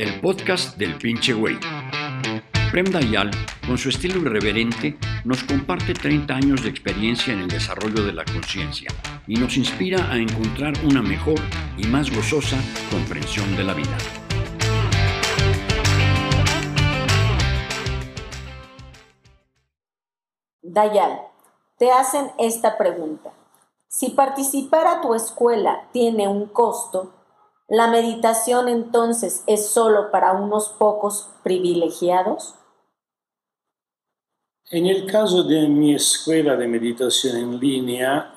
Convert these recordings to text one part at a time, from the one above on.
el podcast del pinche güey. Prem Dayal, con su estilo irreverente, nos comparte 30 años de experiencia en el desarrollo de la conciencia y nos inspira a encontrar una mejor y más gozosa comprensión de la vida. Dayal, te hacen esta pregunta. Si participar a tu escuela tiene un costo, ¿la meditación entonces es solo para unos pocos privilegiados? En el caso de mi escuela de meditación en línea,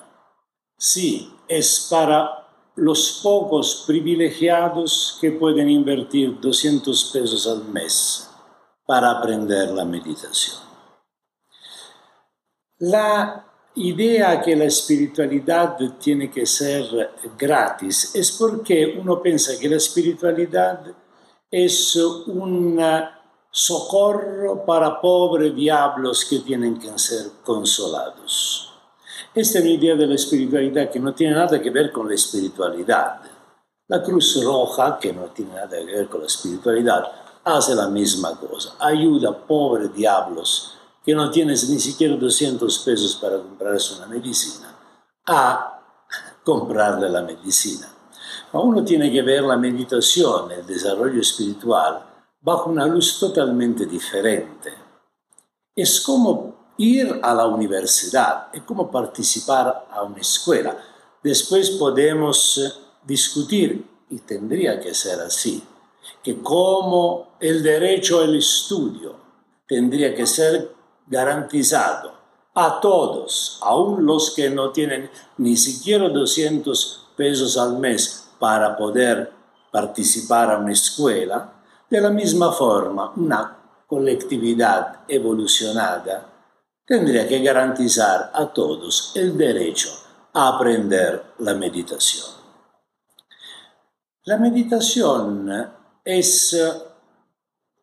sí, es para los pocos privilegiados que pueden invertir 200 pesos al mes para aprender la meditación. La idea que la espiritualidad tiene que ser gratis es porque uno piensa que la espiritualidad es un socorro para pobres diablos que tienen que ser consolados. Esta es una idea de la espiritualidad que no tiene nada que ver con la espiritualidad. La Cruz Roja, que no tiene nada que ver con la espiritualidad, hace la misma cosa. Ayuda a pobres diablos que no tienes ni siquiera 200 pesos para comprarse una medicina, a comprarle la medicina. Uno tiene que ver la meditación, el desarrollo espiritual, bajo una luz totalmente diferente. Es como ir a la universidad, es como participar a una escuela. Después podemos discutir, y tendría que ser así, que como el derecho al estudio tendría que ser garantizado a todos, aun los que no tienen ni siquiera 200 pesos al mes para poder participar a una escuela, de la misma forma una colectividad evolucionada tendría que garantizar a todos el derecho a aprender la meditación. La meditación es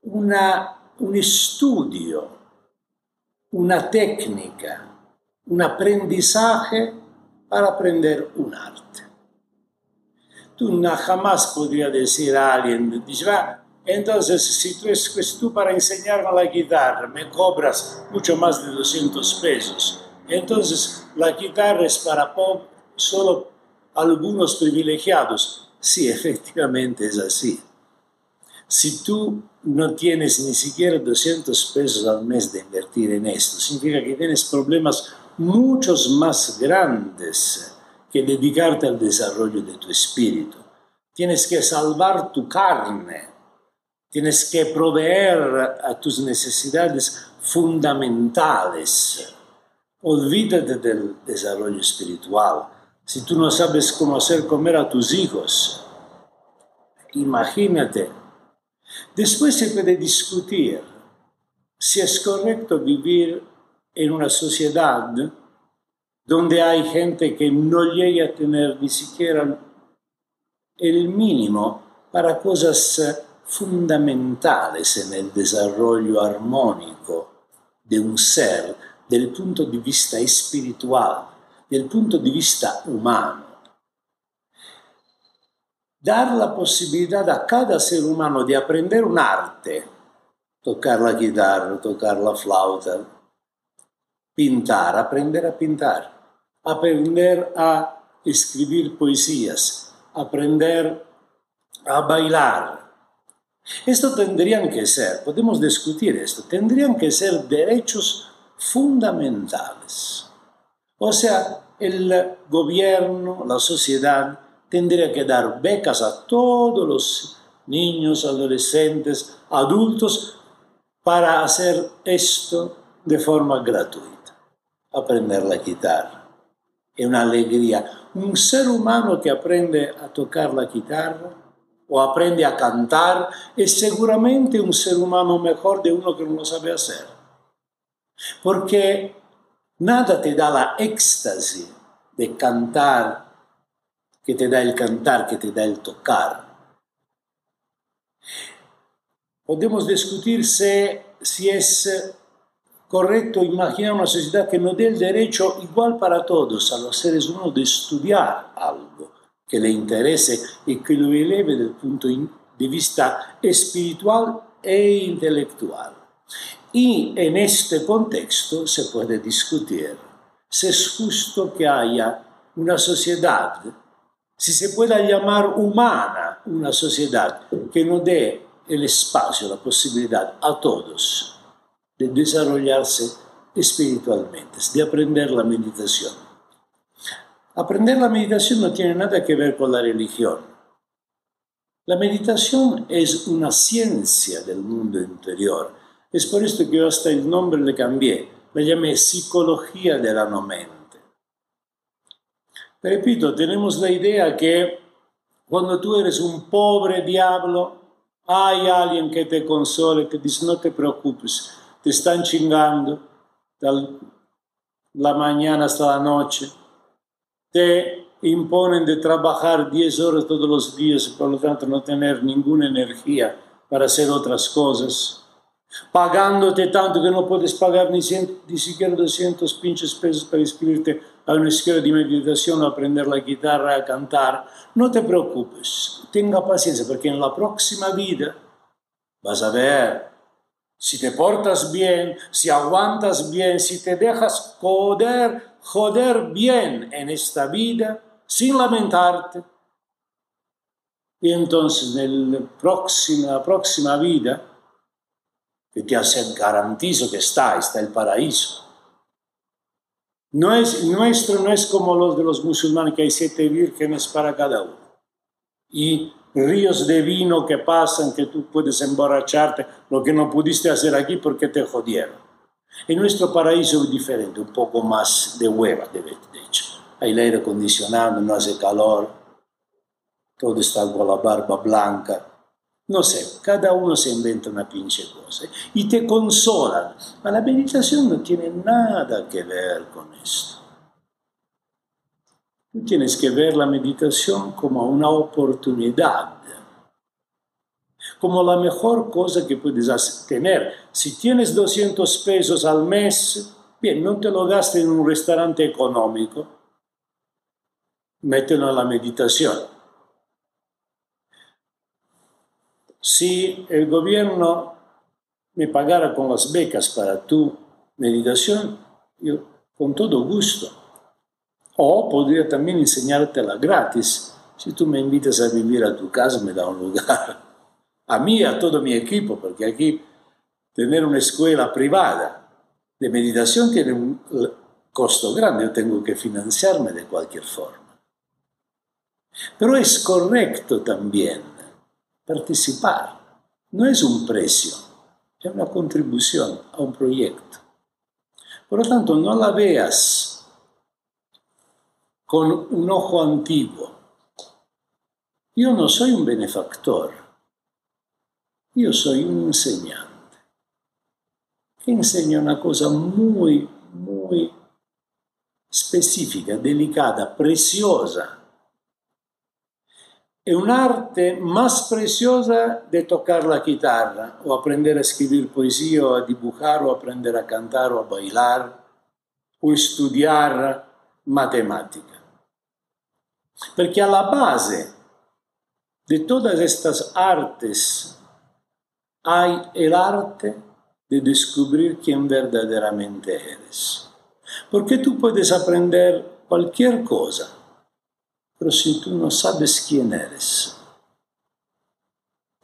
una, un estudio una técnica, un aprendizaje para aprender un arte. Tú jamás podrías decir a alguien, dice, entonces si tú es tú para enseñarme la guitarra me cobras mucho más de 200 pesos, entonces la guitarra es para solo algunos privilegiados. Sí, efectivamente es así. Si tú no tienes ni siquiera 200 pesos al mes de invertir en esto, significa que tienes problemas muchos más grandes que dedicarte al desarrollo de tu espíritu. Tienes que salvar tu carne, tienes que proveer a tus necesidades fundamentales. Olvídate del desarrollo espiritual. Si tú no sabes cómo hacer comer a tus hijos, imagínate Después se puede discutir si es correcto vivir en una sociedad donde hay gente que no llega a tener ni siquiera el mínimo para cosas fundamentales en el desarrollo armónico de un ser del punto de vista espiritual, del punto de vista humano dar la posibilidad a cada ser humano de aprender un arte, tocar la guitarra, tocar la flauta, pintar, aprender a pintar, aprender a escribir poesías, aprender a bailar. Esto tendrían que ser, podemos discutir esto, tendrían que ser derechos fundamentales. O sea, el gobierno, la sociedad, tendría que dar becas a todos los niños, adolescentes, adultos, para hacer esto de forma gratuita. Aprender la guitarra. Es una alegría. Un ser humano que aprende a tocar la guitarra o aprende a cantar es seguramente un ser humano mejor de uno que no lo sabe hacer. Porque nada te da la éxtasis de cantar que te da el cantar, que te da el tocar. Podemos discutir si, es correcto imaginar una sociedad que no dé el derecho igual para todos a los seres humanos de estudiar algo que le interese y que lo eleve del punto de vista espiritual e intelectual. Y en este contexto se puede discutir si es justo que haya una sociedad, si se pueda llamar humana una sociedad que no dé el espacio, la posibilidad a todos de desarrollarse espiritualmente, de aprender la meditación. Aprender la meditación no tiene nada que ver con la religión. La meditación es una ciencia del mundo interior. Es por esto que yo hasta el nombre le cambié. Le llamé psicología de la no. Repito, tenemos la idea que cuando tú eres un pobre diablo, hay alguien que te console, que dice no te preocupes, te están chingando la mañana hasta la noche, te imponen de trabajar 10 horas todos los días y por lo tanto no tener ninguna energía para hacer otras cosas, pagándote tanto que no puedes pagar ni, ni siquiera 200 pinches pesos para inscribirte a una escuela de meditación o aprender la guitarra, a cantar, no te preocupes, tenga paciencia porque en la próxima vida vas a ver si te portas bien, si aguantas bien, si te dejas joder, joder bien en esta vida, sin lamentarte. Y entonces en la próxima, vida, que te garantizo que está, está el paraíso. No es, nuestro no es como los de los musulmanes, que hay siete vírgenes para cada uno. Y ríos de vino que pasan, que tú puedes emborracharte, lo que no pudiste hacer aquí porque te jodieron. En nuestro paraíso es diferente, un poco más de hueva, de hecho. Hay el aire acondicionado, no hace calor, todo está con la barba blanca. No sé, cada uno se inventa una pinche cosa y te consolan. Ma la meditación no tiene nada que ver con esto. Tú tienes que ver la meditación como una oportunidad, como la mejor cosa que puedes tener. Si tienes 200 pesos al mes, bien, no te lo gastes en un restaurante económico, mételo en la meditación. Si el gobierno me pagara con las becas para tu meditación, yo con todo gusto o podría también enseñártela gratis. Si tú me invitas a vivir a tu casa, me da un lugar. A mí a todo mi equipo, porque aquí tener una escuela privada de meditación tiene un costo grande, yo tengo que financiarme de cualquier forma. Pero es correcto también participar. No es un precio, es una contribución a un proyecto. Por lo tanto, no la veas con un ojo antiguo. Yo no soy un benefactor, yo soy un enseñante que enseña una cosa muy, muy específica, delicada, preciosa. È un'arte más preciosa de tocar la chitarra o aprender a escribir poesía o a dibujar o aprender a cantar o a bailar o estudiar matemática. Porque a la base de todas estas artes hay el arte de descubrir quién verdaderamente eres. Porque tú puedes aprender cualquier cosa, pero si tú no sabes quién eres,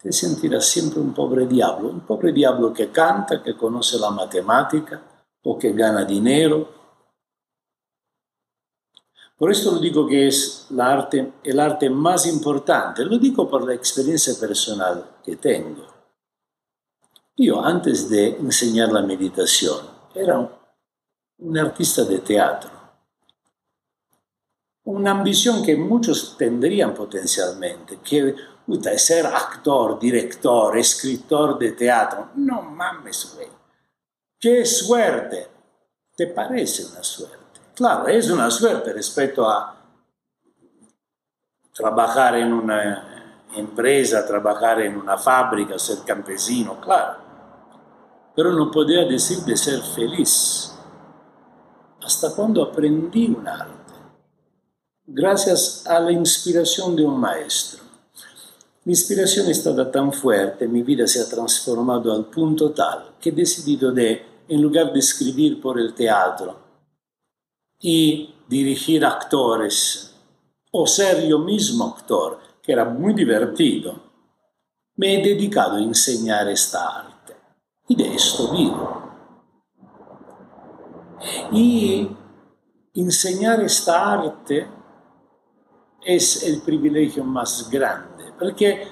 te sentirás siempre un pobre diablo, un pobre diablo que canta, que conoce la matemática o que gana dinero por esto lo digo que es el arte más importante, lo digo por la experiencia personal que tengo. Yo antes de enseñar la meditación era un, artista de teatro. Una ambición que muchos tendrían potencialmente, que puta, ser actor, director, escritor de teatro. No mames, güey. Qué suerte. ¿Te parece una suerte? Claro, es una suerte respecto a trabajar en una empresa, trabajar en una fábrica, ser campesino, claro. Pero no podía decir de ser feliz hasta cuando aprendí un arte, gracias a la inspiración de un maestro. mi inspiración è stata tan fuerte, mi vida se ha transformado al punto tal que he decidido de, en lugar de escribir por el teatro y dirigir actores o ser yo mismo actor, que era muy divertido, me he dedicado a enseñar esta arte. Y de esto vivo. Y enseñar esta arte es el privilegio más grande, porque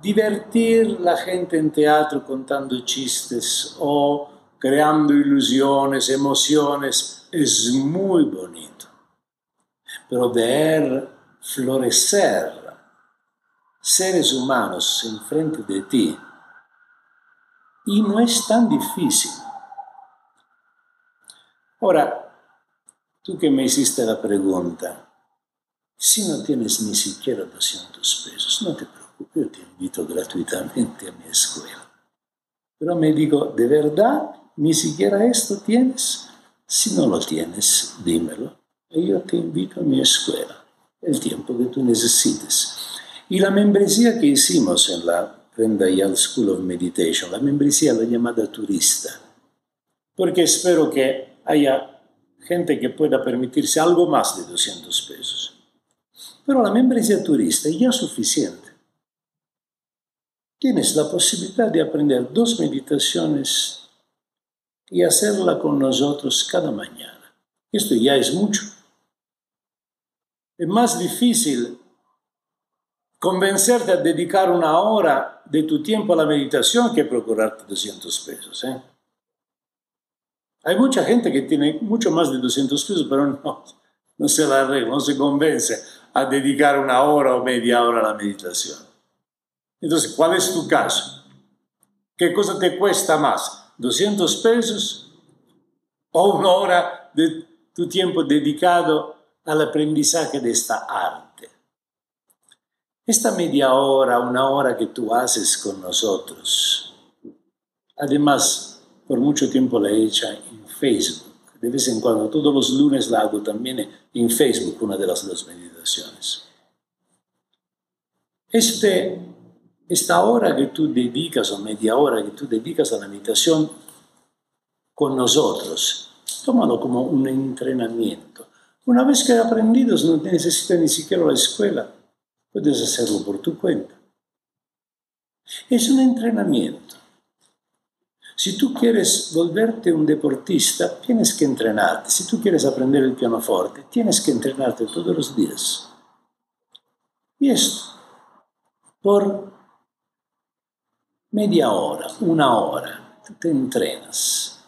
divertir la gente en teatro contando chistes o creando ilusiones, emociones, es muy bonito. Pero ver florecer seres humanos enfrente de ti no es tan difícil. Ahora, tú que me hiciste la pregunta, si no tienes ni siquiera 200 pesos, no te preocupes, yo te invito gratuitamente a mi escuela. Pero me digo, ¿de verdad ni siquiera esto tienes? Si no lo tienes, dímelo y yo te invito a mi escuela el tiempo que tú necesites. Y la membresía que hicimos en la Prenda Yale School of Meditation, la membresía la llamada turista, porque espero que haya gente que pueda permitirse algo más de 200 pesos. Pero la membresía turista es ya suficiente. Tienes la posibilidad de aprender dos meditaciones y hacerla con nosotros cada mañana. Esto ya es mucho. Es más difícil convencerte a dedicar una hora de tu tiempo a la meditación que procurarte 200 pesos. ¿eh? Hay mucha gente que tiene mucho más de 200 pesos, pero no, no se la arregla, no se convence a dedicar una hora o media hora a la meditación. Entonces, ¿cuál es tu caso? ¿Qué cosa te cuesta más? ¿200 pesos o una hora de tu tiempo dedicado al aprendizaje de esta arte? Esta media hora, una hora que tú haces con nosotros, además, por mucho tiempo la he hecha en Facebook. De vez en cuando, todos los lunes la hago también en Facebook, una de las dos meditaciones. Este, esta hora que tú dedicas, o media hora que tú dedicas a la meditación con nosotros, tómalo como un entrenamiento. Una vez que has aprendido, no necesitas ni siquiera la escuela Puedes hacerlo por tu cuenta. Es un entrenamiento. Si tú quieres volverte un deportista, tienes que entrenarte. Si tú quieres aprender el pianoforte, tienes que entrenarte todos los días. Y esto, por media hora, una hora, te entrenas.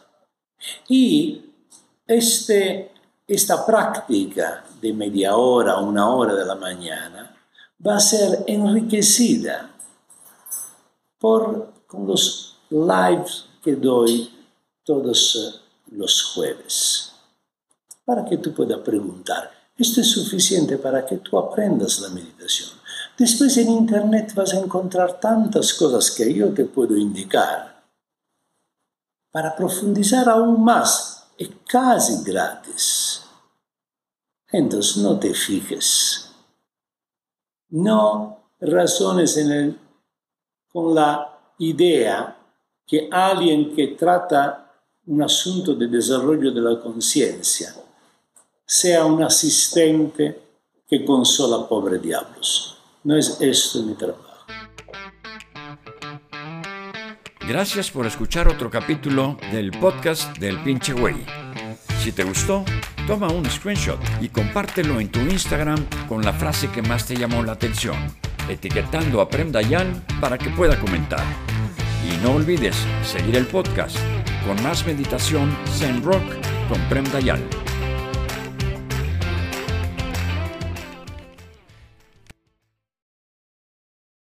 Y este, esta práctica de media hora, una hora de la mañana, va a ser enriquecida por los lives que doy todos eh, los jueves. Para que tú puedas preguntar, esto es suficiente para que tú aprendas la meditación. Después en Internet vas a encontrar tantas cosas que yo te puedo indicar para profundizar aún más. Es casi gratis. Entonces no te fijes no razones en el, con la idea que alguien que trata un asunto de desarrollo de la conciencia sea un asistente que consola pobre diablos. No es esto mi trabajo. Gracias por escuchar otro capítulo del podcast del pinche güey. Si te gustó, Toma un screenshot y compártelo en tu Instagram con la frase que más te llamó la atención, etiquetando a Prem Dayan para que pueda comentar. Y no olvides seguir el podcast con más meditación Zen Rock con Prem Dayan.